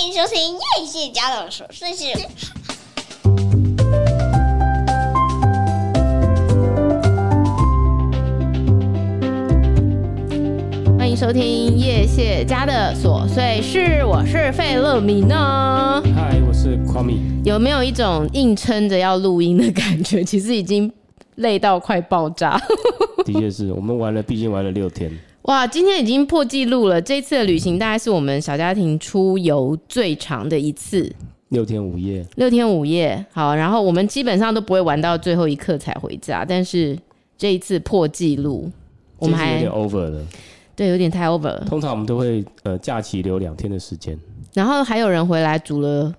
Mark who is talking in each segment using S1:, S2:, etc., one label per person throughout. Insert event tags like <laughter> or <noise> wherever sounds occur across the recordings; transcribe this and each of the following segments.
S1: 欢迎收听叶谢家的琐碎事。
S2: 欢迎收听叶谢家的琐碎事，我是费乐米呢。
S3: 嗨，我是 Kwame。
S2: 有没有一种硬撑着要录音的感觉？其实已经累到快爆炸。
S3: 的确是我们玩了，毕竟玩了六天。
S2: 哇，今天已经破纪录了！这次的旅行大概是我们小家庭出游最长的一次，
S3: 六天五夜。
S2: 六天五夜，好，然后我们基本上都不会玩到最后一刻才回家，但是这一次破纪录，我们还
S3: 有点 over 了。
S2: 对，有点太 over 了。
S3: 通常我们都会呃假期留两天的时间，
S2: 然后还有人回来煮了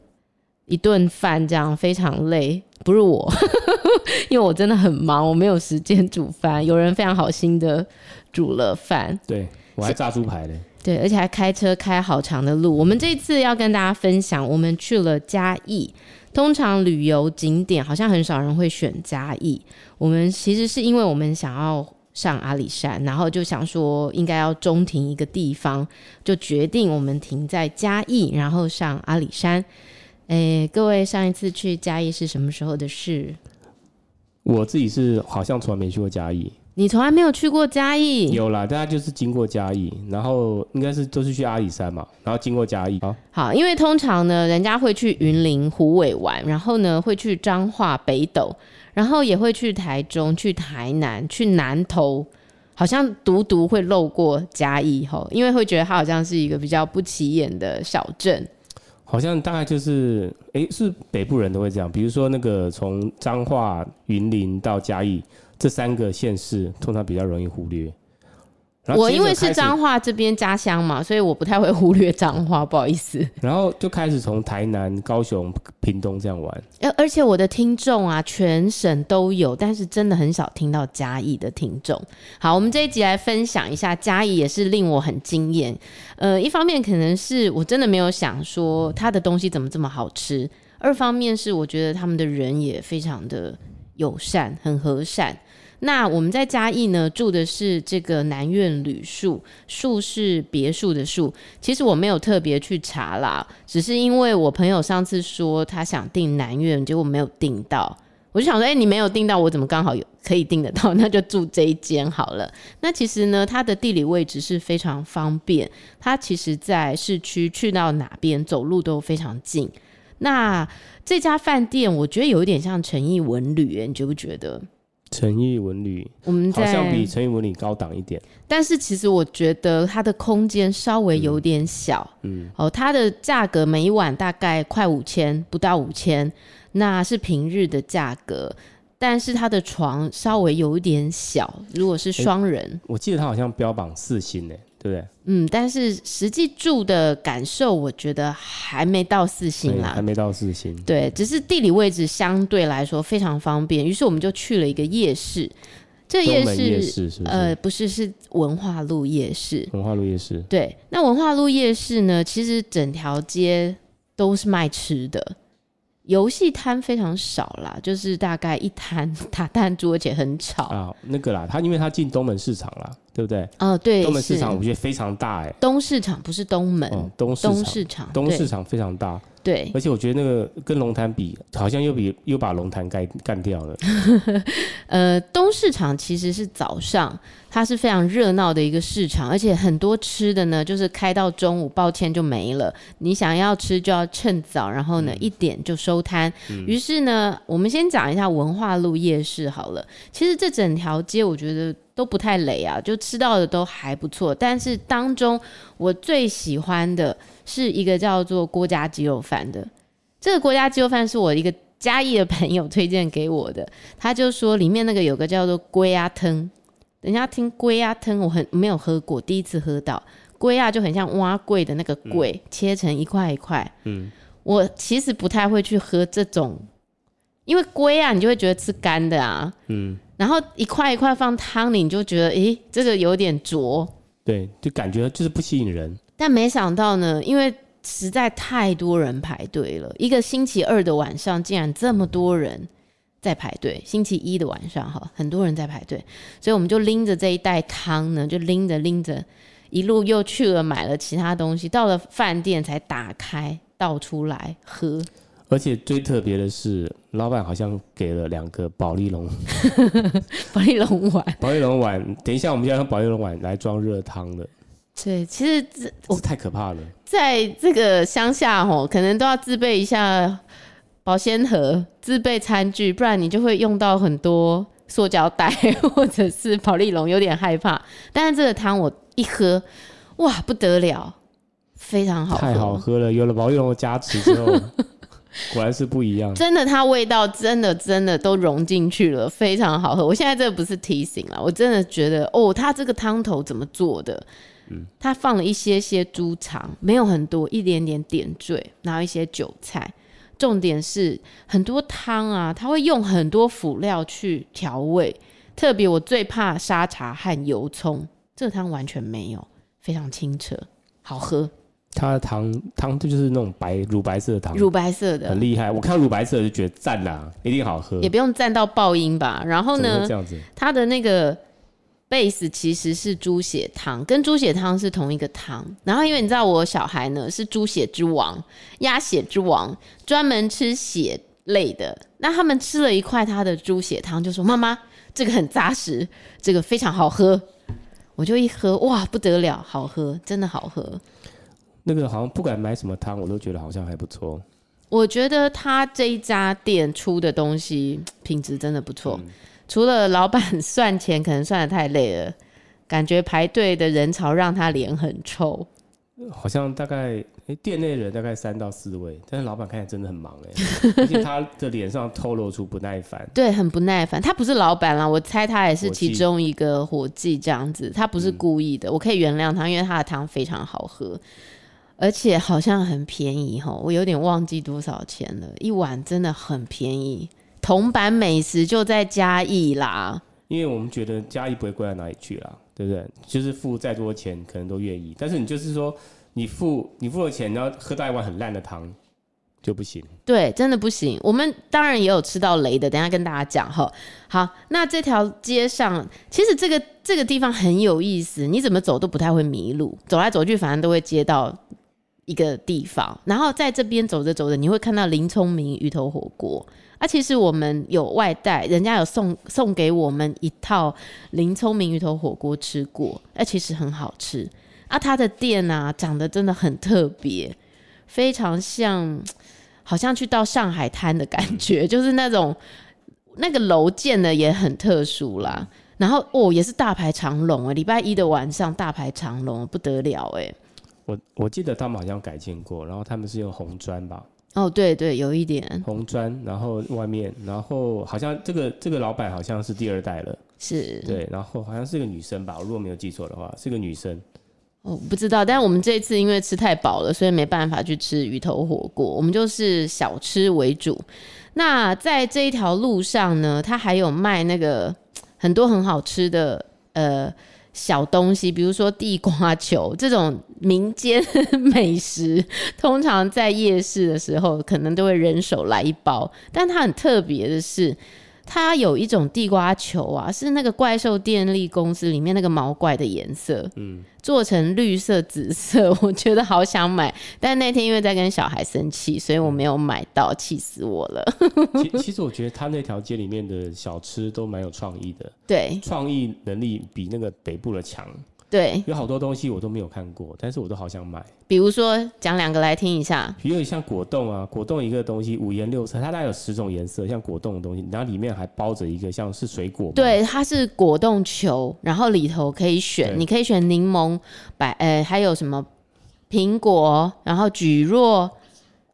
S2: 一顿饭，这样非常累。不是我，<laughs> 因为我真的很忙，我没有时间煮饭。有人非常好心的煮了饭，
S3: 对，我还炸猪排嘞，
S2: 对，而且还开车开好长的路。我们这次要跟大家分享，我们去了嘉义。通常旅游景点好像很少人会选嘉义，我们其实是因为我们想要上阿里山，然后就想说应该要中停一个地方，就决定我们停在嘉义，然后上阿里山。哎、欸，各位，上一次去嘉义是什么时候的事？
S3: 我自己是好像从来没去过嘉义。
S2: 你从来没有去过嘉义？
S3: 有啦，大家就是经过嘉义，然后应该是都是去阿里山嘛，然后经过嘉义。好，
S2: 好，因为通常呢，人家会去云林、虎尾玩，然后呢会去彰化、北斗，然后也会去台中、去台南、去南投，好像独独会漏过嘉义吼，因为会觉得它好像是一个比较不起眼的小镇。
S3: 好像大概就是，哎、是北部人都会这样。比如说那个从彰化、云林到嘉义这三个县市，通常比较容易忽略。
S2: 我因为是彰化这边家乡嘛，所以我不太会忽略彰化，不好意思。<laughs>
S3: 然后就开始从台南、高雄、屏东这样玩。
S2: 而且我的听众啊，全省都有，但是真的很少听到嘉义的听众。好，我们这一集来分享一下嘉义，也是令我很惊艳。呃，一方面可能是我真的没有想说他的东西怎么这么好吃，二方面是我觉得他们的人也非常的友善，很和善。那我们在嘉义呢，住的是这个南苑旅宿，宿是别墅的宿。其实我没有特别去查啦，只是因为我朋友上次说他想订南苑，结果没有订到，我就想说，哎、你没有订到，我怎么刚好有可以订得到？<laughs> 那就住这一间好了。那其实呢，它的地理位置是非常方便，它其实在市区去到哪边走路都非常近。那这家饭店我觉得有一点像诚义文旅，你觉不觉得？
S3: 诚毅文旅，
S2: 我们
S3: 好像比诚毅文旅高档一点，
S2: 但是其实我觉得它的空间稍微有点小，嗯，哦，它的价格每一晚大概快五千，不到五千，那是平日的价格，但是它的床稍微有一点小，如果是双人，欸，
S3: 我记得它好像标榜四星呢。对不对？
S2: 嗯，但是实际住的感受，我觉得还没到四星啦，
S3: 还没到四星。
S2: 对，只是地理位置相对来说非常方便，于是我们就去了一个夜市。这夜市，
S3: 夜市是是？
S2: 呃，不是，是文化路夜市。
S3: 文化路夜市。
S2: 对，那文化路夜市呢，其实整条街都是卖吃的。游戏摊非常少啦，就是大概一摊 <laughs> 打弹珠，而且很吵
S3: 啊。那个啦，他因为他进东门市场啦，对不对？
S2: 哦，对，
S3: 东门市场我觉得非常大哎、欸。
S2: 东市场不是东门，
S3: 哦、东市东市场，东市场非常大。
S2: 对，
S3: 而且我觉得那个跟龙潭比，好像又比又把龙潭干干掉了。<laughs>
S2: 呃，东市场其实是早上，它是非常热闹的一个市场，而且很多吃的呢，就是开到中午，抱歉就没了。你想要吃就要趁早，然后呢、嗯、一点就收摊。于、嗯、是呢，我们先讲一下文化路夜市好了。其实这整条街我觉得都不太累啊，就吃到的都还不错。但是当中我最喜欢的。是一个叫做郭家鸡肉饭的，这个郭家鸡肉饭是我一个嘉义的朋友推荐给我的，他就说里面那个有个叫做龟鸭汤，人家听龟鸭汤，我很没有喝过，第一次喝到龟鸭就很像碗粿的那个粿、嗯，切成一块一块。嗯，我其实不太会去喝这种，因为龟啊，你就会觉得吃干的啊。嗯，然后一块一块放汤里，你就觉得诶，这个有点浊，
S3: 对，就感觉就是不吸引人。
S2: 但没想到呢，因为实在太多人排队了，一个星期二的晚上竟然这么多人在排队。星期一的晚上哈，很多人在排队，所以我们就拎着这一袋汤呢，就拎着拎着，一路又去了买了其他东西，到了饭店才打开，倒出来喝。
S3: 而且最特别的是，老板好像给了两个保丽龙，<laughs>
S2: 保丽龙碗，
S3: 保丽龙碗。等一下，我们要用保丽龙碗来装热汤的。
S2: 对，其实这我
S3: 太可怕了。
S2: 在这个乡下哦，可能都要自备一下保鲜盒，自备餐具，不然你就会用到很多塑胶袋或者是保丽龙，有点害怕。但是这个汤我一喝，哇，不得了，非常好喝，
S3: 太好喝了。有了保丽龙的加持之后。<laughs> 果然是不一样，
S2: 真的，它味道真的真的都融进去了，非常好喝。我现在这个不是提醒了，我真的觉得哦，它这个汤头怎么做的？嗯，它放了一些些猪肠，没有很多，一点点点缀，然后一些韭菜。重点是很多汤啊，它会用很多辅料去调味，特别我最怕沙茶和油葱，这个汤完全没有，非常清澈，好喝。
S3: 它的汤汤就是那种白乳白色的汤，
S2: 乳白色的，
S3: 很厉害。我看到乳白色的就觉得赞啦，一定好喝。
S2: 也不用赞到爆音吧。然后呢，
S3: 这样子，
S2: 它的那个 base 其实是猪血汤，跟猪血汤是同一个汤。然后因为你知道我小孩呢是猪血之王，鸭血之王，专门吃血类的。那他们吃了一块他的猪血汤，就说：“妈妈，这个很扎实，这个非常好喝。”我就一喝，哇，不得了，好喝，真的好喝。
S3: 那个好像不管买什么汤，我都觉得好像还不错。
S2: 我觉得他这一家店出的东西品质真的不错，嗯、除了老板算钱可能算的太累了，感觉排队的人潮让他脸很臭。
S3: 好像大概诶、欸，店内人大概三到四位，但是老板看起来真的很忙哎，而且 <laughs> 他的脸上透露出不耐烦。
S2: 对，很不耐烦。他不是老板啦，我猜他也是其中一个伙计这样子，他不是故意的，嗯、我可以原谅他，因为他的汤非常好喝。而且好像很便宜哈，我有点忘记多少钱了，一碗真的很便宜。铜板美食就在嘉义啦，
S3: 因为我们觉得嘉义不会贵到哪里去啦，对不对？就是付再多钱可能都愿意，但是你就是说你付你付了钱，然后喝到一碗很烂的汤就不行。
S2: 对，真的不行。我们当然也有吃到雷的，等一下跟大家讲哈。好，那这条街上其实这个这个地方很有意思，你怎么走都不太会迷路，走来走去反正都会接到。一个地方，然后在这边走着走着，你会看到林聪明鱼头火锅。啊，其实我们有外带，人家有送送给我们一套林聪明鱼头火锅吃过，哎，其实很好吃。啊，他的店啊，长得真的很特别，非常像，好像去到上海滩的感觉，<laughs> 就是那种那个楼建的也很特殊啦。然后哦，也是大排长龙啊，礼拜一的晚上大排长龙，不得了哎。
S3: 我我记得他们好像改建过，然后他们是用红砖吧？
S2: 哦，对对，有一点
S3: 红砖，然后外面，然后好像这个这个老板好像是第二代了，
S2: 是，
S3: 对，然后好像是个女生吧，我如果没有记错的话，是个女生。
S2: 哦，不知道，但是我们这一次因为吃太饱了，所以没办法去吃鱼头火锅，我们就是小吃为主。那在这一条路上呢，它还有卖那个很多很好吃的，呃。小东西，比如说地瓜球这种民间 <laughs> 美食，通常在夜市的时候，可能都会人手来一包。但它很特别的是，它有一种地瓜球啊，是那个怪兽电力公司里面那个毛怪的颜色，嗯，做成绿色、紫色，<laughs> 我觉得好想买。但那天因为在跟小孩生气，所以我没有买到，气死我了。<laughs>
S3: 其其实我觉得他那条街里面的小吃都蛮有创意的，
S2: 对，
S3: 创意能力比那个北部的强。
S2: 对，
S3: 有好多东西我都没有看过，但是我都好想买。
S2: 比如说，讲两个来听一下。
S3: 比如像果冻啊，果冻一个东西五颜六色，它大概有十种颜色，像果冻的东西，然后里面还包着一个像是水果。
S2: 对，它是果冻球，然后里头可以选，你可以选柠檬、百呃，还有什么苹果，然后蒟蒻、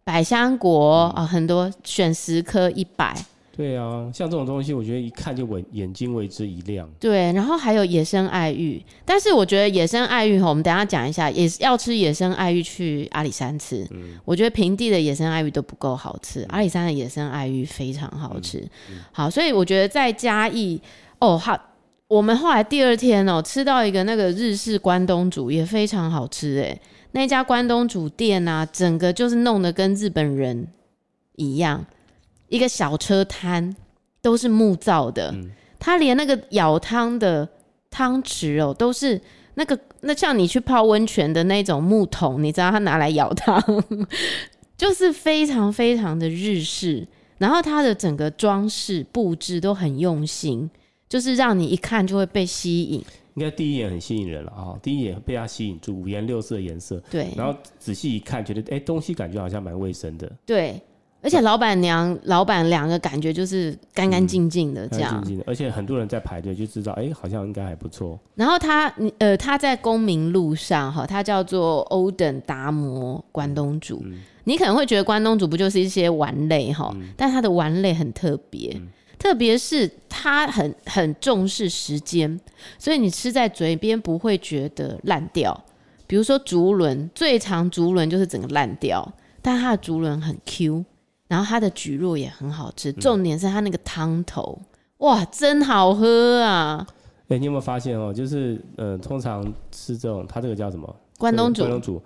S2: 百香果、嗯、啊，很多，选十颗一百。
S3: 对啊，像这种东西，我觉得一看就为眼睛为之一亮。
S2: 对，然后还有野生爱玉，但是我觉得野生爱玉哈，我们等一下讲一下，也是要吃野生爱玉去阿里山吃。嗯，我觉得平地的野生爱玉都不够好吃，嗯、阿里山的野生爱玉非常好吃。嗯嗯、好，所以我觉得在嘉义哦，好，我们后来第二天哦，吃到一个那个日式关东煮也非常好吃诶，那家关东煮店啊，整个就是弄得跟日本人一样。一个小车摊都是木造的，嗯、它连那个舀汤的汤匙哦，都是那个那像你去泡温泉的那种木桶，你知道它拿来舀汤，<laughs> 就是非常非常的日式，然后它的整个装饰布置都很用心，就是让你一看就会被吸引。
S3: 应该第一眼很吸引人了啊！第一眼被它吸引住，五颜六色的颜色。
S2: 对，
S3: 然后仔细一看，觉得哎、欸，东西感觉好像蛮卫生的。
S2: 对，而且老板娘、啊、老板两个感觉就是干干净净的这样，干干净净的。
S3: 而且很多人在排队，就知道哎、欸，好像应该还不错。
S2: 然后他，呃，他在公民路上哈，他叫做欧等达摩关东煮。嗯、你可能会觉得关东煮不就是一些丸类哈，嗯、但他的丸类很特别。嗯特别是他很很重视时间，所以你吃在嘴边不会觉得烂掉。比如说竹轮，最长竹轮就是整个烂掉，但它的竹轮很 Q，然后它的蒟蒻也很好吃。重点是它那个汤头，哇，真好喝啊！
S3: 哎、欸，你有没有发现哦？就是呃，通常吃这种，它这个叫什么？
S2: 关东煮。
S3: 关东煮。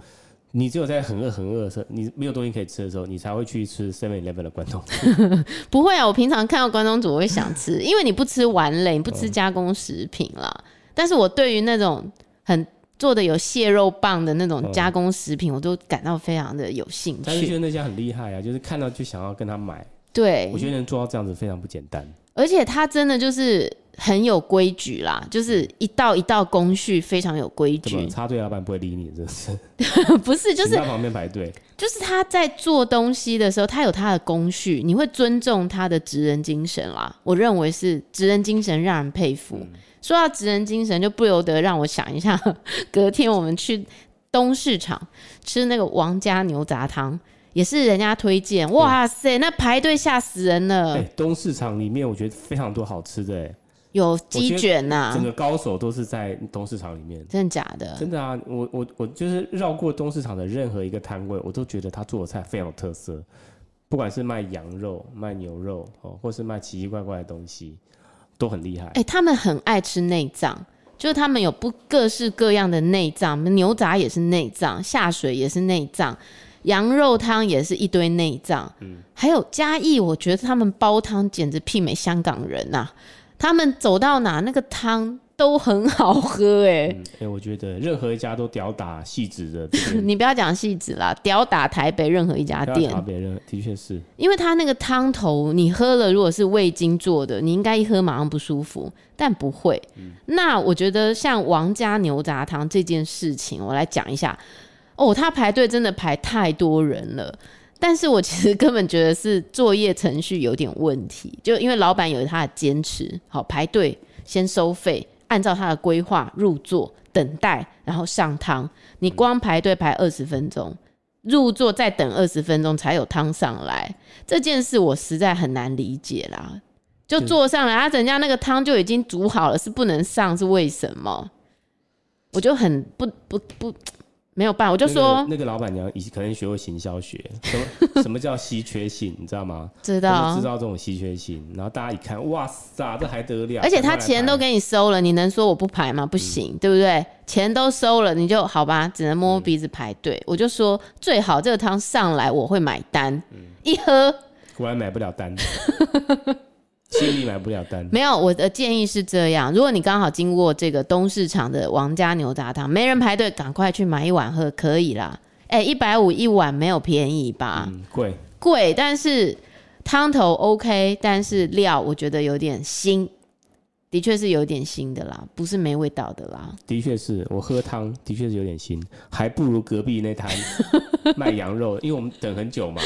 S3: 你只有在很饿很饿的时候，你没有东西可以吃的时候，你才会去吃 Seven Eleven 的关东煮。<laughs>
S2: 不会啊，我平常看到关东煮我会想吃，因为你不吃丸类，你不吃加工食品啦。嗯、但是我对于那种很做的有蟹肉棒的那种加工食品，嗯、我都感到非常的有兴趣。
S3: 但是觉得那家很厉害啊，就是看到就想要跟他买。
S2: 对，
S3: 我觉得能做到这样子非常不简单。
S2: 而且他真的就是。很有规矩啦，就是一道一道工序非常有规矩。
S3: 插队老板不会理你，真是 <laughs>
S2: 不是？就是
S3: 在旁边排队。
S2: 就是他在做东西的时候，他有他的工序，你会尊重他的职人精神啦。我认为是职人精神让人佩服。嗯、说到职人精神，就不由得让我想一下，<laughs> 隔天我们去东市场吃那个王家牛杂汤，也是人家推荐。哇塞，那排队吓死人了！
S3: 欸、东市场里面我觉得非常多好吃的、欸。
S2: 有鸡卷呐、啊，
S3: 整个高手都是在东市场里面。
S2: 真的假的？
S3: 真的啊！我我我就是绕过东市场的任何一个摊位，我都觉得他做的菜非常有特色。不管是卖羊肉、卖牛肉哦，或是卖奇奇怪怪的东西，都很厉害。哎、
S2: 欸，他们很爱吃内脏，就是他们有不各式各样的内脏，牛杂也是内脏，下水也是内脏，羊肉汤也是一堆内脏。嗯，还有嘉义，我觉得他们煲汤简直媲美香港人呐、啊。他们走到哪，那个汤都很好喝。哎、欸，哎、
S3: 嗯，我觉得任何一家都屌打戏子的。<laughs>
S2: 你不要讲戏子啦，屌打台北任何一家店。
S3: 台北人的确是，
S2: 因为他那个汤头，你喝了，如果是味精做的，你应该一喝马上不舒服，但不会。嗯、那我觉得像王家牛杂汤这件事情，我来讲一下。哦，他排队真的排太多人了。但是我其实根本觉得是作业程序有点问题，就因为老板有他的坚持，好排队先收费，按照他的规划入座等待，然后上汤。你光排队排二十分钟，入座再等二十分钟才有汤上来，这件事我实在很难理解啦。就坐上来，他人家那个汤就已经煮好了，是不能上，是为什么？我就很不不不。不没有办，我就说、那个、
S3: 那个老板娘以可能学过行销学，什么 <laughs> 什么叫稀缺性，你知道吗？
S2: 知道，
S3: 知道这种稀缺性，然后大家一看，哇塞，这还得了？
S2: 而且他钱都给你收了，你能说我不排吗？不行，嗯、对不对？钱都收了，你就好吧，只能摸摸鼻子排队。嗯、我就说最好这个汤上来我会买单，嗯、一喝
S3: 果然买不了单。<laughs> 心里买不了单，
S2: 没有。我的建议是这样：如果你刚好经过这个东市场的王家牛杂汤，没人排队，赶快去买一碗喝，可以啦。哎、欸，一百五一碗没有便宜吧？
S3: 嗯，贵
S2: 贵，但是汤头 OK，但是料我觉得有点腥。的确是有点腥的啦，不是没味道的啦。
S3: 的确是我喝汤，的确是有点腥，还不如隔壁那摊卖羊肉，因为我们等很久嘛，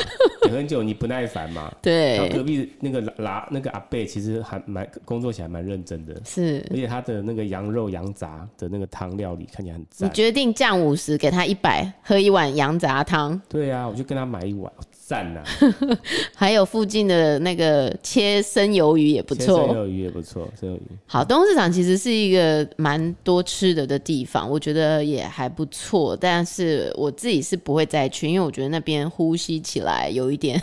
S3: 等很久你不耐烦嘛。<laughs>
S2: 对。
S3: 然后隔壁那个拉那个阿贝其实还蛮工作起来蛮认真的，
S2: 是。而
S3: 且他的那个羊肉羊杂的那个汤料理看起来很赞。
S2: 你决定降五十，给他一百，喝一碗羊杂汤。
S3: 对啊，我就跟他买一碗。赞呐！<laughs>
S2: 还有附近的那个切生鱿鱼也不错，
S3: 生鱿鱼也不错，生鱿鱼。
S2: 好，东市场其实是一个蛮多吃的的地方，我觉得也还不错。但是我自己是不会再去，因为我觉得那边呼吸起来有一点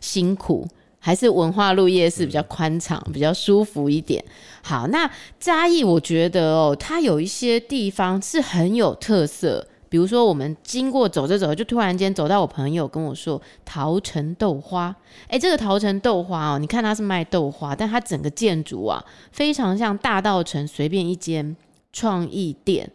S2: 辛苦，还是文化路夜市比较宽敞，嗯、比较舒服一点。好，那嘉义我觉得哦，它有一些地方是很有特色。比如说，我们经过走着走着，就突然间走到我朋友跟我说桃城豆花。哎，这个桃城豆花哦，你看它是卖豆花，但它整个建筑啊，非常像大道城随便一间创意店。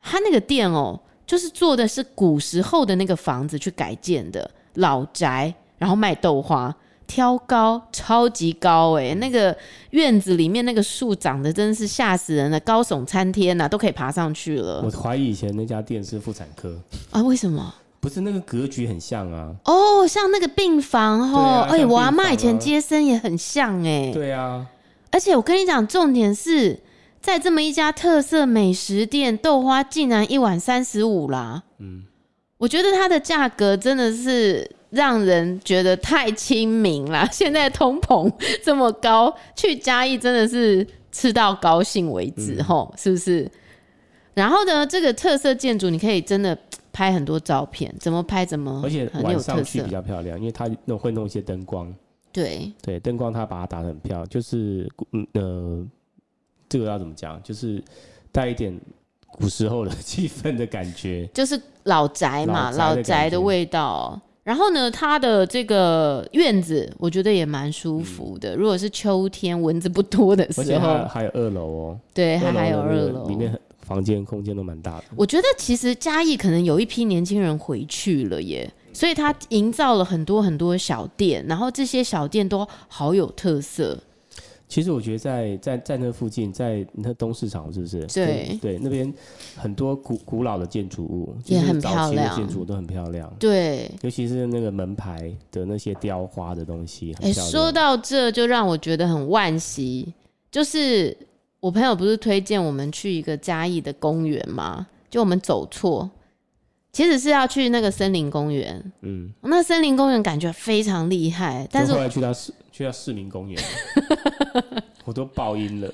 S2: 它那个店哦，就是做的是古时候的那个房子去改建的，老宅，然后卖豆花。挑高超级高哎、欸，那个院子里面那个树长得真的是吓死人了，高耸参天呐、啊，都可以爬上去了。
S3: 我怀疑以前那家店是妇产科
S2: 啊？为什么？
S3: 不是那个格局很像啊？
S2: 哦，像那个病房哦，哎、啊，我阿妈以前接生也很像哎、欸。
S3: 对啊，
S2: 而且我跟你讲，重点是在这么一家特色美食店，豆花竟然一碗三十五啦。嗯，我觉得它的价格真的是。让人觉得太亲民了。<laughs> 现在通膨这么高，去嘉义真的是吃到高兴为止，吼、嗯，是不是？然后呢，这个特色建筑你可以真的拍很多照片，怎么拍怎么，
S3: 而且晚上去比较漂亮，因为它弄会弄一些灯光。
S2: 对
S3: 对，灯光它把它打的很漂亮，就是嗯呃，这个要怎么讲？就是带一点古时候的 <laughs> 气氛的感觉，
S2: 就是老宅嘛，老宅的味道。然后呢，它的这个院子我觉得也蛮舒服的。嗯、如果是秋天蚊子不多的时候，
S3: 还，还有二楼哦。
S2: 对，它还有二楼，
S3: 里面房间空间都蛮大的。
S2: 我觉得其实嘉义可能有一批年轻人回去了耶，所以他营造了很多很多小店，然后这些小店都好有特色。
S3: 其实我觉得在在在那附近，在那东市场是不是？
S2: 对
S3: 对，那边很多古古老的建筑物
S2: 也很漂亮，
S3: 建筑物都很漂亮。
S2: 对，
S3: 尤其是那个门牌的那些雕花的东西。
S2: 哎，说到这就让我觉得很惋惜，就是我朋友不是推荐我们去一个嘉义的公园吗？就我们走错，其实是要去那个森林公园。嗯，那森林公园感觉非常厉害，但是
S3: 后来去到市去到市民公园。<laughs> 我都爆音了，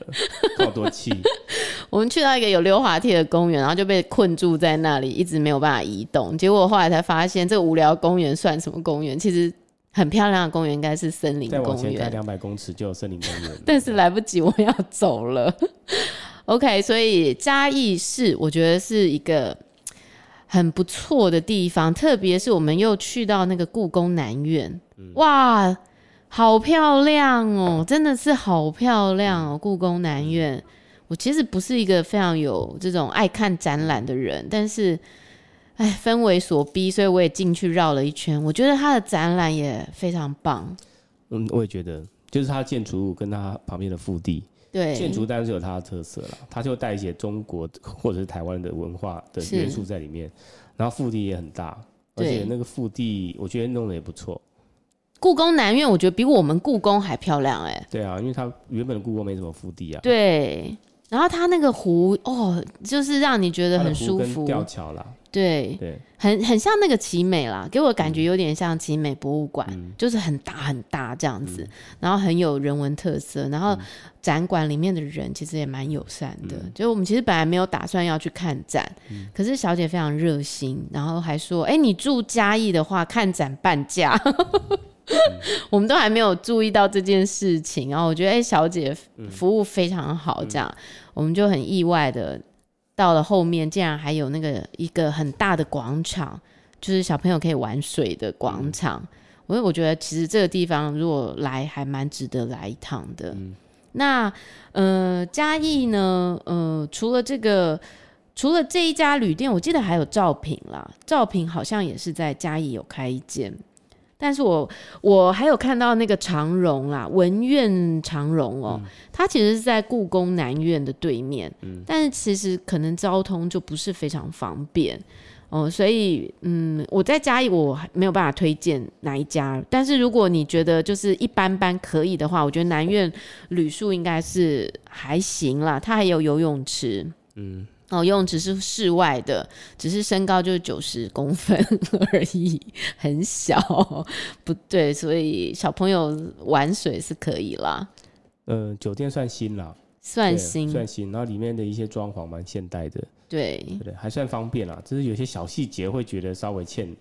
S3: 好多气。<laughs>
S2: 我们去到一个有溜滑梯的公园，然后就被困住在那里，一直没有办法移动。结果后来才发现，这个无聊公园算什么公园？其实很漂亮的公园应该是森林公园。再往
S3: 两百公尺就有森林公园，
S2: 但是来不及，我要走了。<laughs> OK，所以嘉义市我觉得是一个很不错的地方，特别是我们又去到那个故宫南院，嗯、哇！好漂亮哦，真的是好漂亮哦！故宫南院，我其实不是一个非常有这种爱看展览的人，但是，哎，氛围所逼，所以我也进去绕了一圈。我觉得它的展览也非常棒。
S3: 嗯，我也觉得，就是它的建筑物跟它旁边的腹地，
S2: 对，
S3: 建筑当然是有它的特色了，它就带一些中国或者是台湾的文化的元素在里面。然后腹地也很大，而且那个腹地我觉得弄得也不错。
S2: 故宫南院，我觉得比我们故宫还漂亮哎、欸。
S3: 对啊，因为它原本的故宫没什么腹地啊。
S2: 对，然后它那个湖哦，就是让你觉得很舒服。
S3: 吊桥啦。
S2: 对对，很很像那个奇美啦，给我感觉有点像奇美博物馆，嗯、就是很大很大这样子，嗯、然后很有人文特色，然后展馆里面的人其实也蛮友善的。嗯、就我们其实本来没有打算要去看展，嗯、可是小姐非常热心，然后还说：“哎，你住嘉义的话，看展半价。” <laughs> 我们都还没有注意到这件事情，然后我觉得哎、欸，小姐服务非常好，这样、嗯、我们就很意外的到了后面，竟然还有那个一个很大的广场，就是小朋友可以玩水的广场。我、嗯、我觉得其实这个地方如果来还蛮值得来一趟的。嗯、那呃嘉义呢，呃除了这个除了这一家旅店，我记得还有兆品啦，兆品好像也是在嘉义有开一间。但是我我还有看到那个长荣啊，文苑长荣哦，嗯、它其实是在故宫南院的对面，嗯、但是其实可能交通就不是非常方便哦，所以嗯，我在嘉义我没有办法推荐哪一家，但是如果你觉得就是一般般可以的话，我觉得南院旅宿应该是还行啦，它还有游泳池，嗯。哦，用只是室外的，只是身高就是九十公分 <laughs> 而已，很小，不对，所以小朋友玩水是可以啦。
S3: 呃，酒店算新啦，
S2: 算新，
S3: 算新，然后里面的一些装潢蛮现代的，
S2: 对，
S3: 对，还算方便啦，只是有些小细节会觉得稍微欠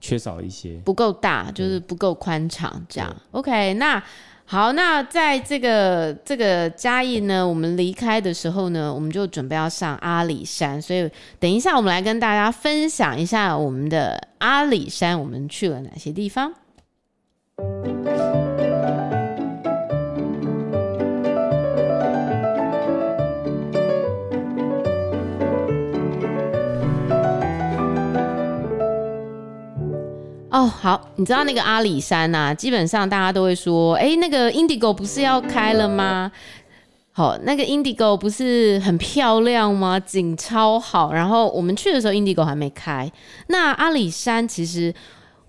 S3: 缺少一些，
S2: 不够大，就是不够宽敞这样。OK，那。好，那在这个这个嘉义呢，我们离开的时候呢，我们就准备要上阿里山，所以等一下我们来跟大家分享一下我们的阿里山，我们去了哪些地方。哦，好，你知道那个阿里山呐、啊，基本上大家都会说，哎，那个 Indigo 不是要开了吗？好，那个 Indigo 不是很漂亮吗？景超好。然后我们去的时候，Indigo 还没开。那阿里山其实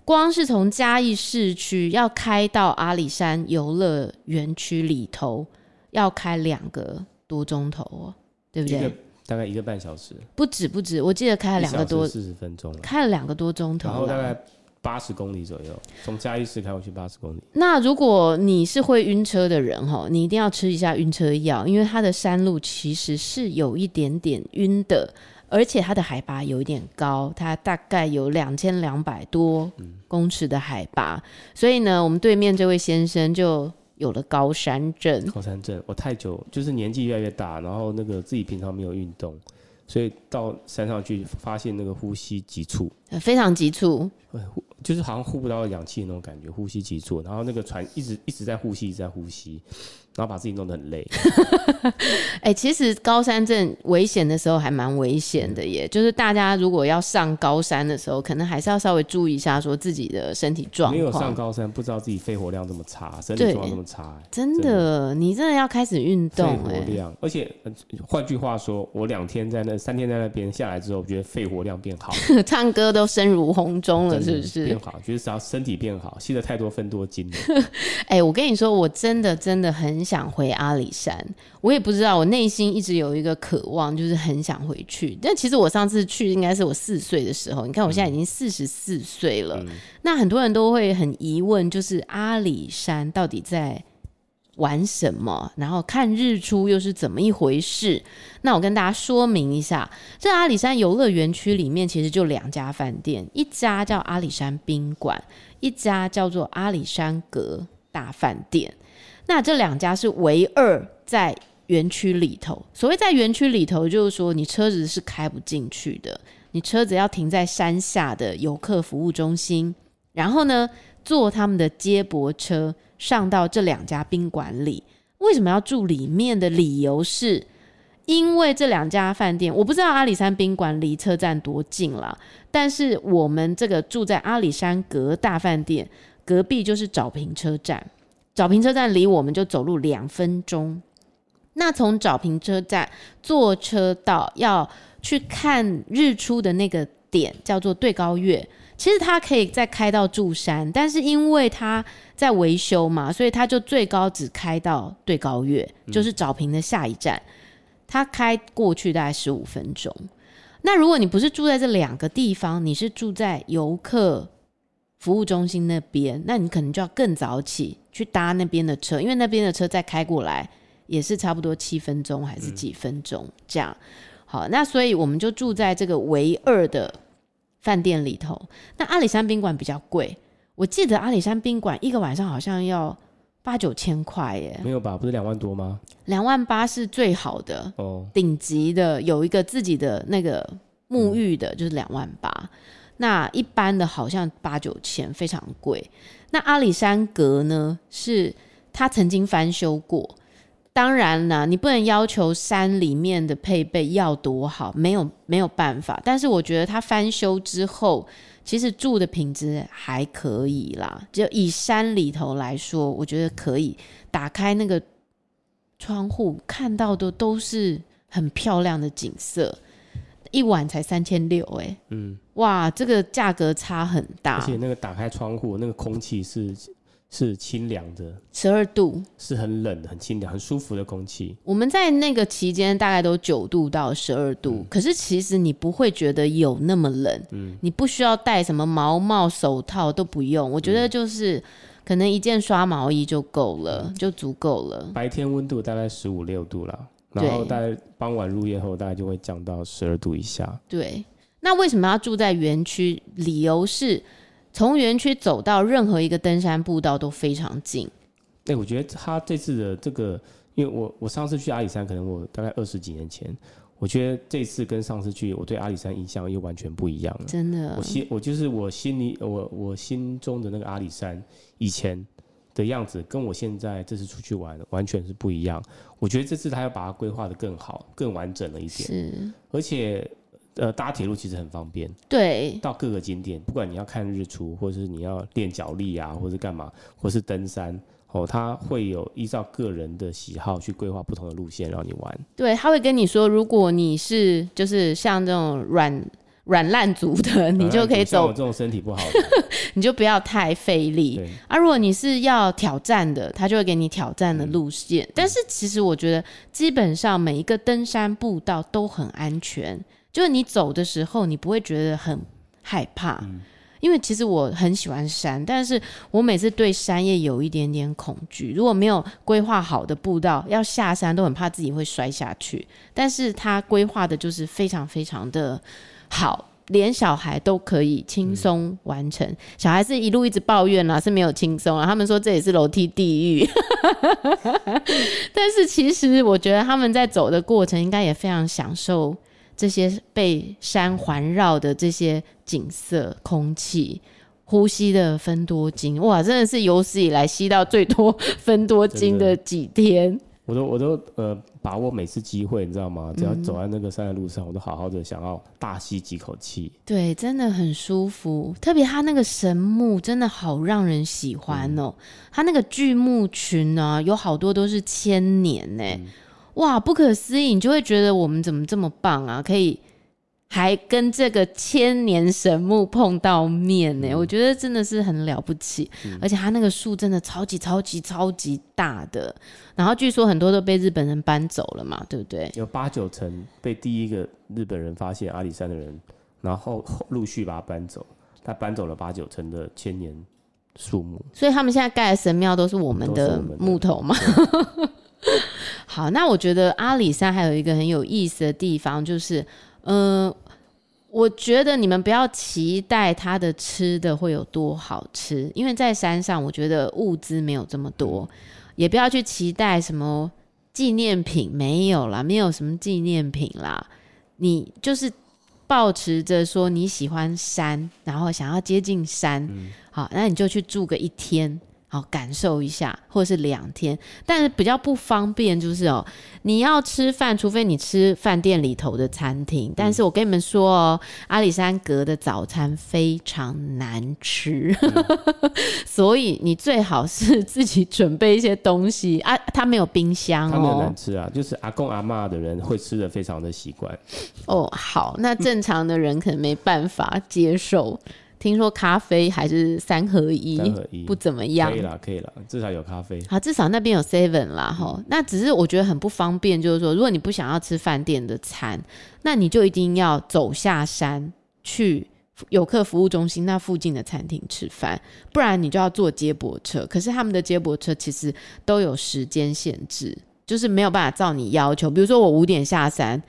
S2: 光是从嘉义市区要开到阿里山游乐园区里头，要开两个多钟头哦，对不对？
S3: 大概一个半小时，
S2: 不止不止，我记得开了两个多
S3: 四十分钟，
S2: 开了两个多钟头，
S3: 然后大概八十公里左右，从嘉义市开过去八十公里。
S2: 那如果你是会晕车的人哈，你一定要吃一下晕车药，因为它的山路其实是有一点点晕的，而且它的海拔有一点高，它大概有两千两百多公尺的海拔，嗯，所以呢，我们对面这位先生就。有了高山症，
S3: 高山症，我太久就是年纪越来越大，然后那个自己平常没有运动，所以到山上去发现那个呼吸急促，
S2: 非常急促，
S3: 就是好像呼不到氧气那种感觉，呼吸急促，然后那个船一直一直在呼吸，一直在呼吸。然后把自己弄得很累。<laughs>
S2: 哎、欸，其实高山症危险的时候还蛮危险的耶，就是大家如果要上高山的时候，可能还是要稍微注意一下，说自己的身体状况。
S3: 没有上高山，不知道自己肺活量这么差，身体状况这么差。
S2: 真的，你真的要开始运动。肺活
S3: 量，而且换句话说，我两天在那，三天在那边下来之后，我觉得肺活量变好，<laughs>
S2: 唱歌都声如洪钟了，是不是？
S3: 变好，觉得只要身体变好，吸了太多分多精。<laughs>
S2: 哎、欸，我跟你说，我真的真的很。想回阿里山，我也不知道，我内心一直有一个渴望，就是很想回去。但其实我上次去应该是我四岁的时候，你看我现在已经四十四岁了。嗯。那很多人都会很疑问，就是阿里山到底在玩什么？然后看日出又是怎么一回事？那我跟大家说明一下，这阿里山游乐园区里面其实就两家饭店，一家叫阿里山宾馆，一家叫做阿里山阁大饭店。那这两家是唯二在园区里头。所谓在园区里头，就是说你车子是开不进去的，你车子要停在山下的游客服务中心，然后呢，坐他们的接驳车上到这两家宾馆里。为什么要住里面的理由是，因为这两家饭店，我不知道阿里山宾馆离车站多近了，但是我们这个住在阿里山阁大饭店隔壁就是找平车站。沼平车站离我们就走路两分钟。那从找平车站坐车到要去看日出的那个点叫做对高月，其实它可以再开到柱山，但是因为它在维修嘛，所以它就最高只开到对高月，就是找平的下一站。它开过去大概十五分钟。那如果你不是住在这两个地方，你是住在游客服务中心那边，那你可能就要更早起去搭那边的车，因为那边的车再开过来也是差不多七分钟还是几分钟这样。好，那所以我们就住在这个唯二的饭店里头。那阿里山宾馆比较贵，我记得阿里山宾馆一个晚上好像要八九千块耶。
S3: 没有吧？不是两万多吗？
S2: 两万八是最好的哦，顶级的有一个自己的那个沐浴的，就是两万八。那一般的好像八九千，非常贵。那阿里山阁呢？是它曾经翻修过。当然啦，你不能要求山里面的配备要多好，没有没有办法。但是我觉得它翻修之后，其实住的品质还可以啦。就以山里头来说，我觉得可以。打开那个窗户，看到的都是很漂亮的景色。一晚才三千六，哎，嗯，哇，这个价格差很大。
S3: 而且那个打开窗户，那个空气是是清凉的，
S2: 十二度，
S3: 是很冷、很清凉、很舒服的空气。
S2: 我们在那个期间大概都九度到十二度，嗯，可是其实你不会觉得有那么冷，嗯，你不需要戴什么毛帽、手套都不用。我觉得就是可能一件刷毛衣就够了，嗯，就足够了。
S3: 白天温度大概十五六度啦。然后大概傍晚入夜后，大概就会降到十二度以下。
S2: 对，那为什么要住在园区？理由是从园区走到任何一个登山步道都非常近。
S3: 哎、欸，我觉得他这次的这个，因为我我上次去阿里山，可能我大概二十几年前，我觉得这次跟上次去，我对阿里山印象又完全不一样了。
S2: 真的，
S3: 我心我就是我心里我我心中的那个阿里山以前。的样子跟我现在这次出去玩完全是不一样。我觉得这次他要把它规划的更好、更完整了一点。是，而且呃搭铁路其实很方便，
S2: 对，
S3: 到各个景点，不管你要看日出，或者是你要练脚力啊，或是干嘛，或是登山。哦，他会有依照个人的喜好去规划不同的路线让你玩。
S2: 对，他会跟你说，如果你是就是像这种软软烂族的，你就可以走。
S3: 我这种身体不好的，<laughs>
S2: 你就不要太费力。对啊，如果你是要挑战的，他就会给你挑战的路线。嗯、但是其实我觉得，基本上每一个登山步道都很安全，就是你走的时候，你不会觉得很害怕。嗯因为其实我很喜欢山，但是我每次对山也有一点点恐惧。如果没有规划好的步道，要下山都很怕自己会摔下去。但是他规划的就是非常非常的好，连小孩都可以轻松完成。嗯、小孩是一路一直抱怨啦，是没有轻松啊。他们说这也是楼梯地狱。<laughs> 但是其实我觉得他们在走的过程应该也非常享受。这些被山环绕的这些景色、空气、呼吸的分多精，哇，真的是有史以来吸到最多分多精的几天。
S3: 我都我都呃把握每次机会，你知道吗？只要走在那个山的路上，嗯、我都好好的想要大吸几口气。
S2: 对，真的很舒服。特别它那个神木真的好让人喜欢哦。它、嗯、那个巨木群呢、啊，有好多都是千年呢。嗯哇，不可思议！你就会觉得我们怎么这么棒啊？可以还跟这个千年神木碰到面呢？嗯、我觉得真的是很了不起。嗯、而且它那个树真的超级超级超级大的，然后据说很多都被日本人搬走了嘛，对不对？
S3: 有八九成被第一个日本人发现阿里山的人，然后陆续把它搬走。他搬走了八九成的千年树木，所
S2: 以他们现在盖的神庙都是我们的木头嘛。<laughs> 好，那我觉得阿里山还有一个很有意思的地方，就是，嗯、呃，我觉得你们不要期待它的吃的会有多好吃，因为在山上，我觉得物资没有这么多，也不要去期待什么纪念品，没有啦，没有什么纪念品啦，你就是保持着说你喜欢山，然后想要接近山，嗯、好，那你就去住个一天。好，感受一下，或者是两天，但是比较不方便，就是哦，你要吃饭，除非你吃饭店里头的餐厅。但是我跟你们说哦，阿里山阁的早餐非常难吃，嗯、<laughs> 所以你最好是自己准备一些东西啊。它没有冰箱哦，它
S3: 没有难吃啊，就是阿公阿妈的人会吃的非常的习惯。
S2: 哦，好，那正常的人可能没办法接受。听说咖啡还是三合一，三合一不怎么样。
S3: 可以啦，可以啦，至少有咖啡。
S2: 好，至少那边有 seven 啦，哈、嗯。那只是我觉得很不方便，就是说，如果你不想要吃饭店的餐，那你就一定要走下山去游客服务中心那附近的餐厅吃饭，不然你就要坐接驳车。可是他们的接驳车其实都有时间限制，就是没有办法照你要求。比如说我五点下山，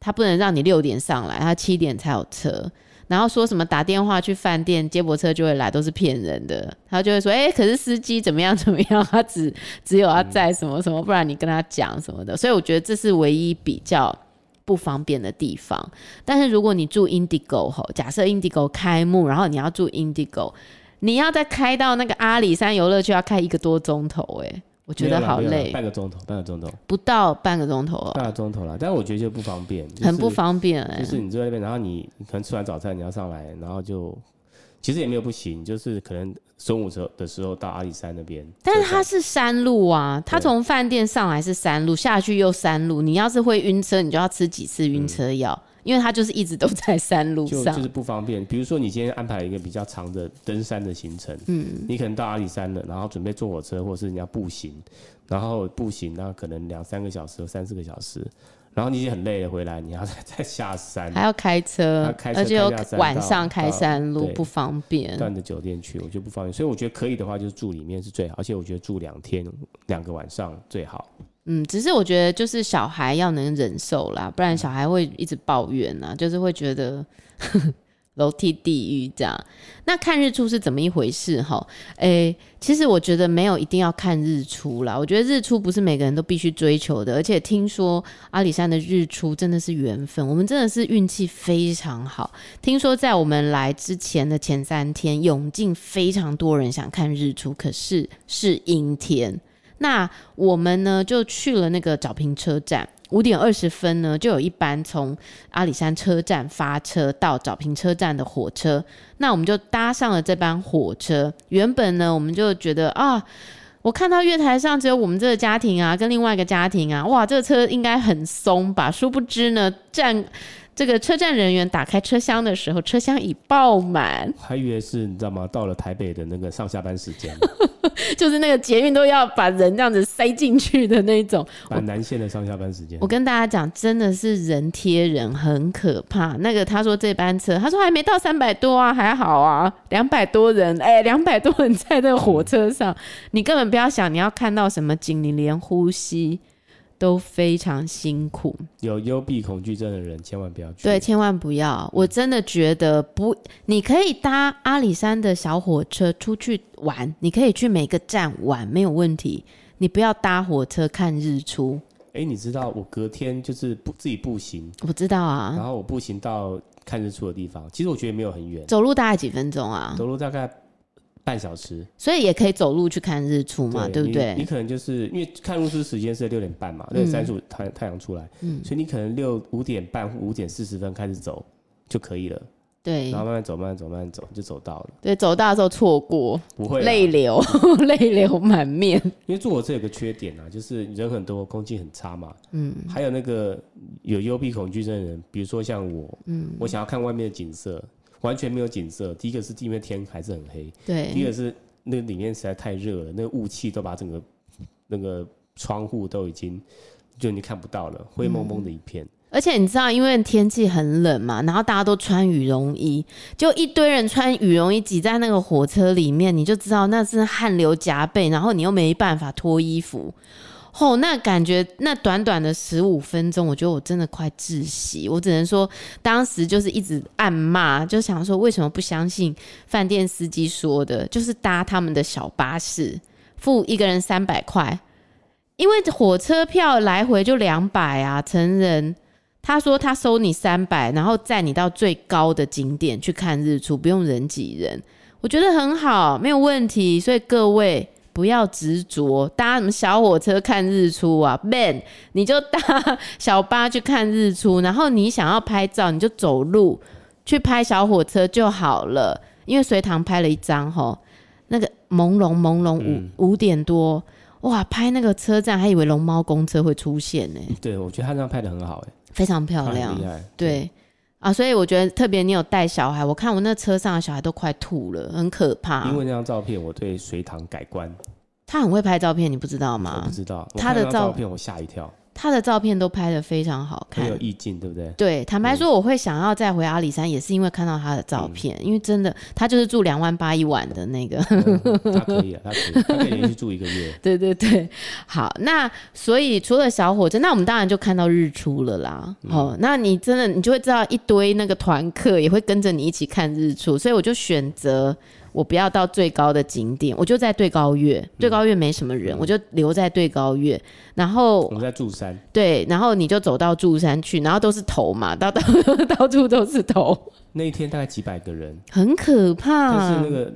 S2: 他不能让你六点上来，他七点才有车。然后说什么打电话去饭店接驳车就会来，都是骗人的。他就会说，哎，可是司机怎么样怎么样，他只只有要载什么什么，不然你跟他讲什么的。所以我觉得这是唯一比较不方便的地方。但是如果你住 Indigo 吼，假设 Indigo 开幕，然后你要住 Indigo，你要再开到那个阿里山游乐区，要开一个多钟头，哎。我觉得好累，
S3: 半个钟头，半个钟头，
S2: 不到半个钟头哦，
S3: 半个钟头了。但是我觉得就不方便，就是、
S2: 很不方便哎、欸。
S3: 就是你坐在那边，然后你可能吃完早餐你要上来，然后就其实也没有不行，就是可能中午时的时候到阿里山那边。
S2: 但是它是山路啊，它从饭店上来是山路，下去又山路。你要是会晕车，你就要吃几次晕车药。嗯因为它就是一直都在山路上，
S3: 就就是不方便。比如说你今天安排一个比较长的登山的行程，嗯，你可能到阿里山了，然后准备坐火车，或者是你要步行，然后步行那可能两三个小时或三四个小时，然后你已经很累了回来，你要再 <laughs> 再下山，
S2: 还要开车，
S3: 开车
S2: 而且又晚上开山路不方便，
S3: 断的酒店去我觉得不方便，所以我觉得可以的话就是住里面是最好，而且我觉得住两天两个晚上最好。
S2: 嗯，只是我觉得就是小孩要能忍受啦，不然小孩会一直抱怨啊，就是会觉得楼梯地狱这样。那看日出是怎么一回事哈？诶、其实我觉得没有一定要看日出啦，我觉得日出不是每个人都必须追求的，而且听说阿里山的日出真的是缘分，我们真的是运气非常好。听说在我们来之前的前三天，涌进非常多人想看日出，可是是阴天。那我们呢就去了那个找平车站，五点二十分呢，就有一班从阿里山车站发车到早平车站的火车，那我们就搭上了这班火车。原本呢，我们就觉得啊，我看到月台上只有我们这个家庭啊，跟另外一个家庭啊，哇，这个车应该很松吧？殊不知呢，站。这个车站人员打开车厢的时候，车厢已爆满，<laughs>
S3: 还以为是你知道吗？到了台北的那个上下班时间，<laughs>
S2: 就是那个捷运都要把人这样子塞进去的那种。<laughs>
S3: 板南线的上下班时间，
S2: 我跟大家讲，真的是人贴人，很可怕。那个他说这班车，他说还没到三百多啊，还好啊，两百多人，哎，两百多人在那个火车上，嗯、你根本不要想你要看到什么景，你连呼吸。都非常辛苦，
S3: 有幽闭恐惧症的人千万不要去。
S2: 对，千万不要。我真的觉得不，你可以搭阿里山的小火车出去玩，你可以去每个站玩，没有问题。你不要搭火车看日出。
S3: 哎、欸，你知道我隔天就是步自己步行，
S2: 我知道啊。
S3: 然后我步行到看日出的地方，其实我觉得没有很远，
S2: 走路大概几分钟啊？
S3: 走路大概。半小时，所
S2: 以也可以走路去看日出嘛，对，对不对
S3: 你？你可能就是因为看日出时间是六点半嘛，六点三十五太太阳出来，嗯，所以你可能六五点半五点四十分开始走就可以了，
S2: 对，
S3: 然后慢慢走，慢慢走，慢慢走就走到了。
S2: 对，走到的时候错过，
S3: 不会
S2: 泪流 <laughs> 泪流满面。
S3: 因为坐火车有个缺点啊，就是人很多，空气很差嘛，嗯，还有那个有幽闭恐惧症的人，比如说像我，嗯，我想要看外面的景色。完全没有景色。第一个是因为天还是很黑，
S2: 对。
S3: 第二个是那里面实在太热了，那个雾气都把整个那个窗户都已经就你看不到了，灰蒙蒙的一片。嗯。
S2: 而且你知道，因为天气很冷嘛，然后大家都穿羽绒衣，就一堆人穿羽绒衣挤在那个火车里面，你就知道那是汗流浃背，然后你又没办法脱衣服。哦，那感觉那短短的十五分钟，我觉得我真的快窒息。我只能说，当时就是一直暗骂，就想说为什么不相信饭店司机说的，就是搭他们的小巴士，付一个人三百块，因为火车票来回就两百啊，成人他说他收你三百，然后载你到最高的景点去看日出，不用人挤人，我觉得很好，没有问题。所以各位。不要执着搭什么小火车看日出啊，man，你就搭小巴去看日出，然后你想要拍照，你就走路去拍小火车就好了。因为隋唐拍了一张吼，那个朦胧朦胧五五点多，哇，拍那个车站还以为龙猫公车会出现呢。
S3: 对，我觉得他这样拍的很好哎，
S2: 非常漂亮，对。啊，所以我觉得特别，你有带小孩，我看我那车上的小孩都快吐了，很可怕。
S3: 因为那张照片，我对隋唐改观。
S2: 他很会拍照片，你不知道吗？
S3: 我不知道，他的照片我吓一跳。
S2: 他的照片都拍得非常好看，
S3: 很有意境，对不对？
S2: 对，坦白说，我会想要再回阿里山，也是因为看到他的照片，嗯、因为真的，他就是住两万八一晚的那个。
S3: 嗯、他可以啊，他可以，他可以连续住一个月。<laughs>
S2: 对对对，好，那所以除了小火车，那我们当然就看到日出了啦。哦、嗯，那你真的，你就会知道一堆那个团客也会跟着你一起看日出，所以我就选择。我不要到最高的景点，我就在对高月。对高月没什么人，嗯、我就留在对高月。然后
S3: 我们在柱山，
S2: 对，然后你就走到柱山去，然后都是头嘛，到 <laughs> 到到处都是头。
S3: 那一天大概几百个人，
S2: 很可怕。
S3: 但是那个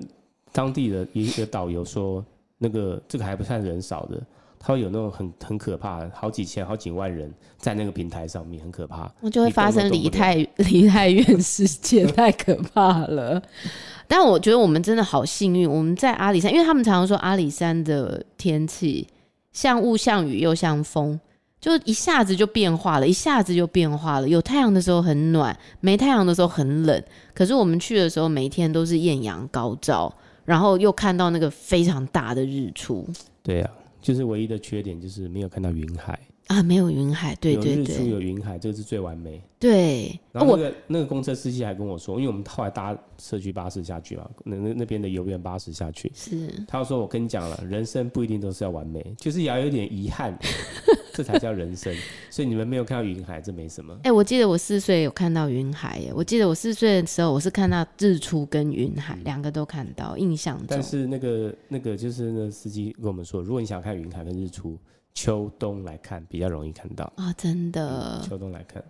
S3: 当地的一个导游说，那个这个还不算人少的，他会有那种很很可怕，好几千、好几万人在那个平台上面，很可怕。
S2: 那就会发生离太离太远事件，太可怕了。<laughs> 但我觉得我们真的好幸运，我们在阿里山，因为他们常常说阿里山的天气像雾、像雨又像风，就一下子就变化了，一下子就变化了。有太阳的时候很暖，没太阳的时候很冷。可是我们去的时候，每一天都是艳阳高照，然后又看到那个非常大的日出。
S3: 对呀、啊，就是唯一的缺点就是没有看到云海。
S2: 啊，没有云海，对对对，有日
S3: 出有云海，这个是最完美。
S2: 对，
S3: 然后那个、哦、那个公车司机还跟我说，因为我们后来搭社区巴士下去嘛，那那那边的游园巴士下去，
S2: 是，
S3: 他说我跟你讲了，人生不一定都是要完美，就是也要有点遗憾，<laughs> 这才叫人生。所以你们没有看到云海，这没什么。哎、
S2: 欸，我记得我四岁有看到云海耶，我记得我四岁的时候，我是看到日出跟云海两、嗯、个都看到，印象中。
S3: 但是那个那个就是那司机跟我们说，如果你想看云海跟日出。秋冬来看比较容易看到
S2: 啊、哦，真的、嗯。
S3: 秋冬来看，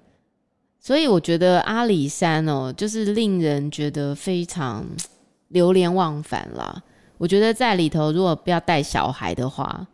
S2: 所以我觉得阿里山哦，就是令人觉得非常流连忘返啦。我觉得在里头，如果不要带小孩的话，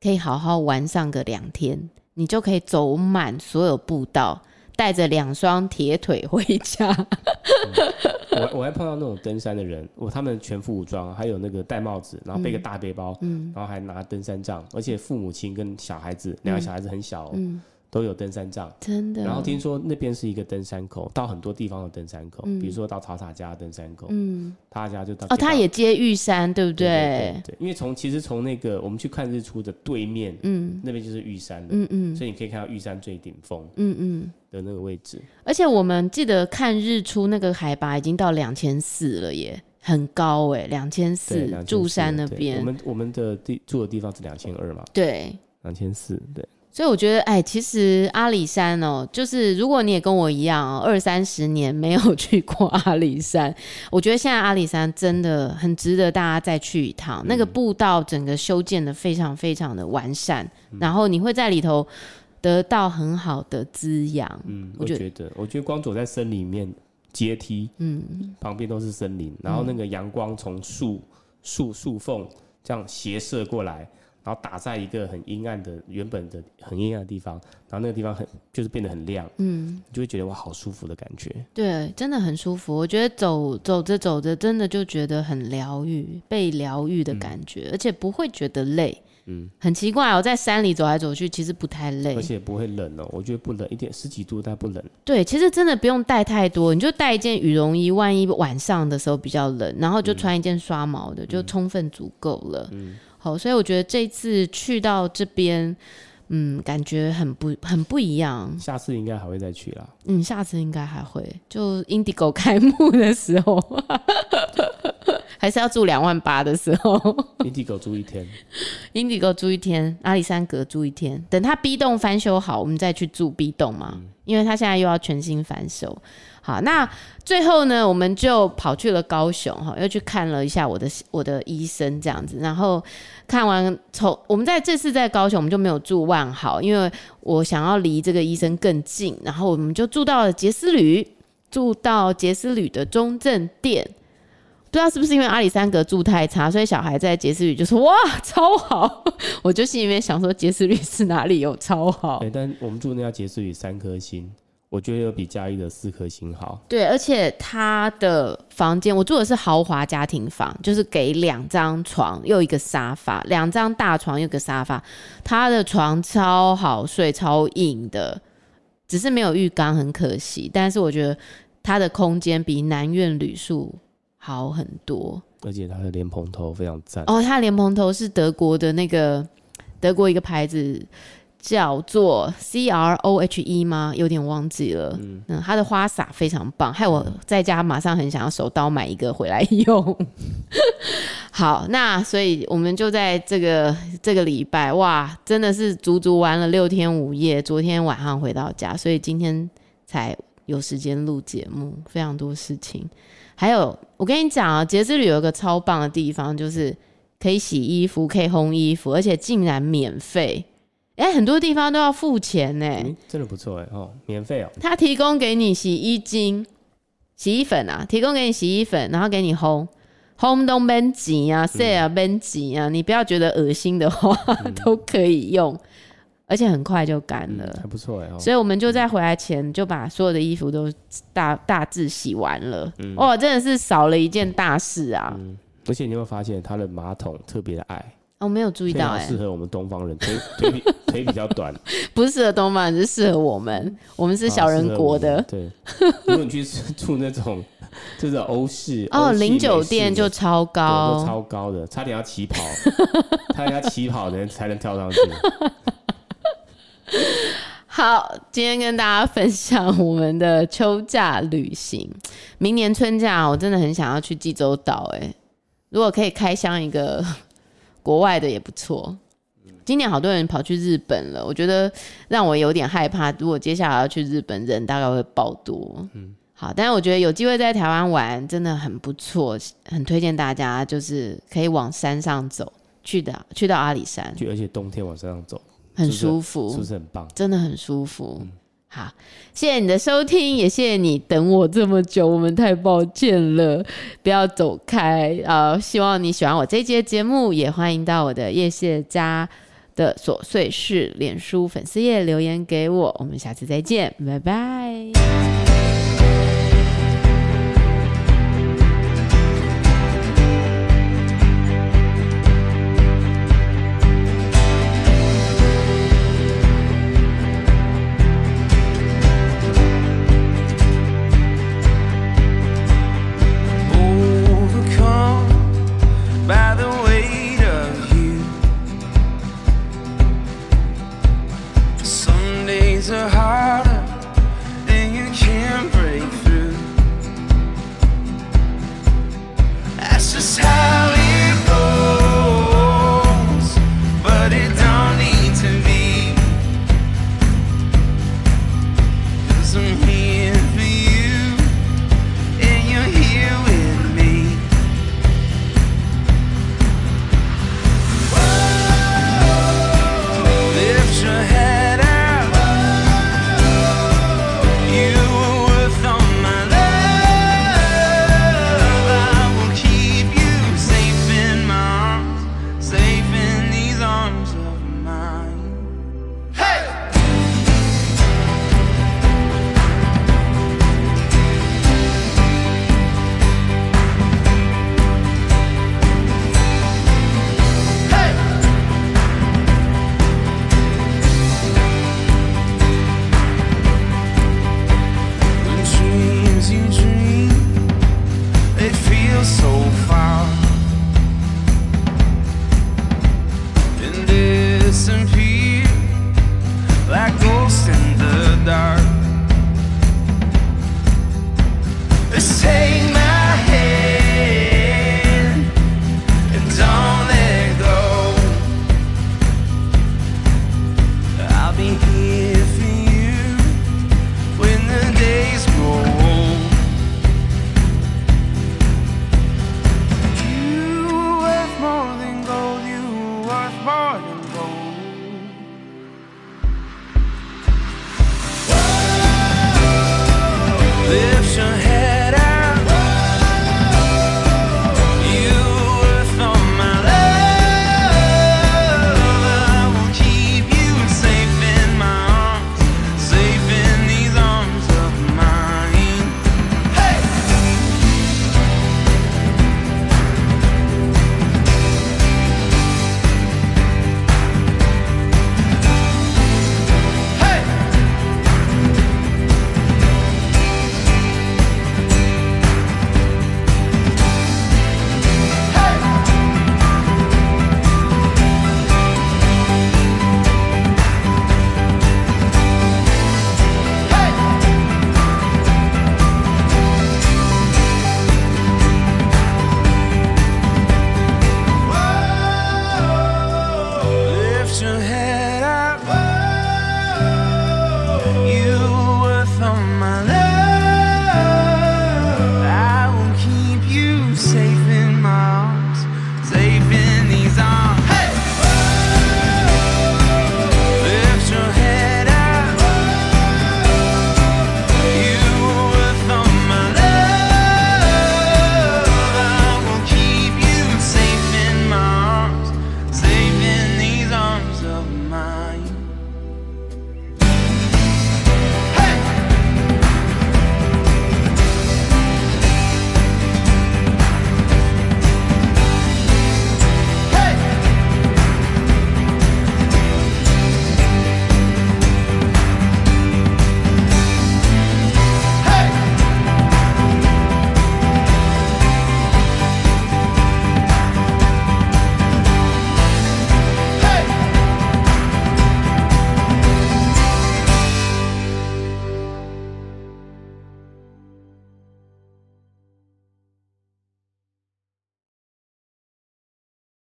S2: 可以好好玩上个两天，你就可以走满所有步道，带着两双铁腿回家。<laughs>
S3: 嗯、我我还碰到那种登山的人，我他们全副武装，还有那个戴帽子，然后背个大背包，嗯，然后还拿登山杖，而且父母亲跟小孩子，两个小孩子很小、哦。嗯嗯都有登山杖，
S2: 真的。
S3: 然后听说那边是一个登山口，到很多地方的登山口，嗯、比如说到草草家登山口，嗯，他家就到。
S2: 哦，他也接玉山，对不对？
S3: 对，对，对，对，因为从其实从那个我们去看日出的对面，嗯，那边就是玉山了，嗯嗯，所以你可以看到玉山最顶峰，嗯嗯的那个位置。
S2: 而且我们记得看日出那个海拔已经到两千四了耶，很高哎，两千四，住山那边。
S3: 我们我们的地住的地方是两千二嘛？
S2: 对，
S3: 两千四，对。
S2: 所以我觉得，哎，其实阿里山哦，就是如果你也跟我一样哦，二三十年没有去过阿里山，<laughs> 我觉得现在阿里山真的很值得大家再去一趟。嗯、那个步道整个修建的非常非常的完善，嗯、然后你会在里头得到很好的滋养。嗯，
S3: 我觉得，我觉得光走在森林里面，阶梯，嗯，旁边都是森林，然后那个阳光从树树树缝这样斜射过来。然后打在一个很阴暗的原本的很阴暗的地方，然后那个地方很就是变得很亮，嗯，你就会觉得哇，好舒服的感觉。
S2: 对，真的很舒服。我觉得走走着走着，真的就觉得很疗愈，被疗愈的感觉，嗯、而且不会觉得累。嗯，很奇怪哦，在山里走来走去，其实不太累，
S3: 而且不会冷哦。我觉得不冷，一点十几度但不冷。
S2: 对，其实真的不用带太多，你就带一件羽绒衣，万一晚上的时候比较冷，然后就穿一件刷毛的，嗯、就充分足够了。嗯。好，所以我觉得这次去到这边，嗯，感觉很不很不一样。
S3: 下次应该还会再去啦。
S2: 嗯，下次应该还会，就 Indigo 开幕的时候，<laughs> 还是要住两万八的时候。
S3: Indigo 住一天
S2: ，Indigo 住一天，阿里山阁住一天，等它 B 栋翻修好，我们再去住 B 栋嘛，嗯、因为它现在又要全新翻修。好，那最后呢，我们就跑去了高雄哈，又去看了一下我的我的医生这样子，然后看完从我们在这次在高雄，我们就没有住万豪，因为我想要离这个医生更近，然后我们就住到了杰斯旅，住到杰斯旅的中正店，不知道是不是因为阿里山阁住太差，所以小孩在杰斯旅就说哇超好，<laughs> 我就心里面想说杰斯旅是哪里有超好？
S3: 对，但我们住那家杰斯旅三颗星。我觉得有比嘉义的四颗星好。
S2: 对，而且他的房间，我住的是豪华家庭房，就是给两张床又一个沙发，两张大床又一个沙发。他的床超好睡，超硬的，只是没有浴缸，很可惜。但是我觉得他的空间比南苑旅宿好很多，
S3: 而且他的莲蓬头非常赞。
S2: 哦，他的莲蓬头是德国的那个德国一个牌子。叫做 C R O H E 吗？有点忘记了。嗯，嗯，它的花洒非常棒，害我在家马上很想要手刀买一个回来用。<laughs> 好，那所以我们就在这个这个礼拜，哇，真的是足足玩了六天五夜。昨天晚上回到家，所以今天才有时间录节目，非常多事情。还有，我跟你讲啊，杰斯旅有一个超棒的地方，就是可以洗衣服，可以烘衣服，而且竟然免费。哎、欸，很多地方都要付钱呢、欸，
S3: 真的不错哎哦，免费哦。
S2: 他提供给你洗衣精、洗衣粉啊，提供给你洗衣粉，然后给你烘，烘都免钱啊，洗啊免钱啊，你不要觉得恶心的话，嗯、<laughs> 都可以用，而且很快就干了，
S3: 嗯、还不错哎、哦。
S2: 所以我们就在回来前就把所有的衣服都大大致洗完了，嗯、哇，真的是少了一件大事啊。
S3: 嗯、而且你有没有发现，它的马桶特别的矮？
S2: 我、哦、没有注意到、欸，哎，
S3: 适合我们东方人，腿 <laughs> 腿比腿比较短，<laughs>
S2: 不是适合东方人，是适合我们，我们是小人国的。啊、
S3: 对，<laughs> 如果你去住那种就是欧式
S2: 哦，零酒店就超高，
S3: 超高的，差点要起跑，差点要起跑的人才能跳上去。
S2: 好，今天跟大家分享我们的秋假旅行，明年春假我真的很想要去济州岛，哎，如果可以开箱一个。国外的也不错，今年好多人跑去日本了，我觉得让我有点害怕。如果接下来要去日本，人大概会爆多。嗯，好，但是我觉得有机会在台湾玩真的很不错，很推荐大家，就是可以往山上走，去的去到阿里山，
S3: 而且冬天往山上走
S2: 很舒服，
S3: 是不是很棒？
S2: 真的很舒服。嗯好，谢谢你的收听，也谢谢你等我这么久，我们太抱歉了，不要走开啊、希望你喜欢我这一节节目，也欢迎到我的叶谢家的琐碎事脸书粉丝页留言给我。我们下次再见，拜拜。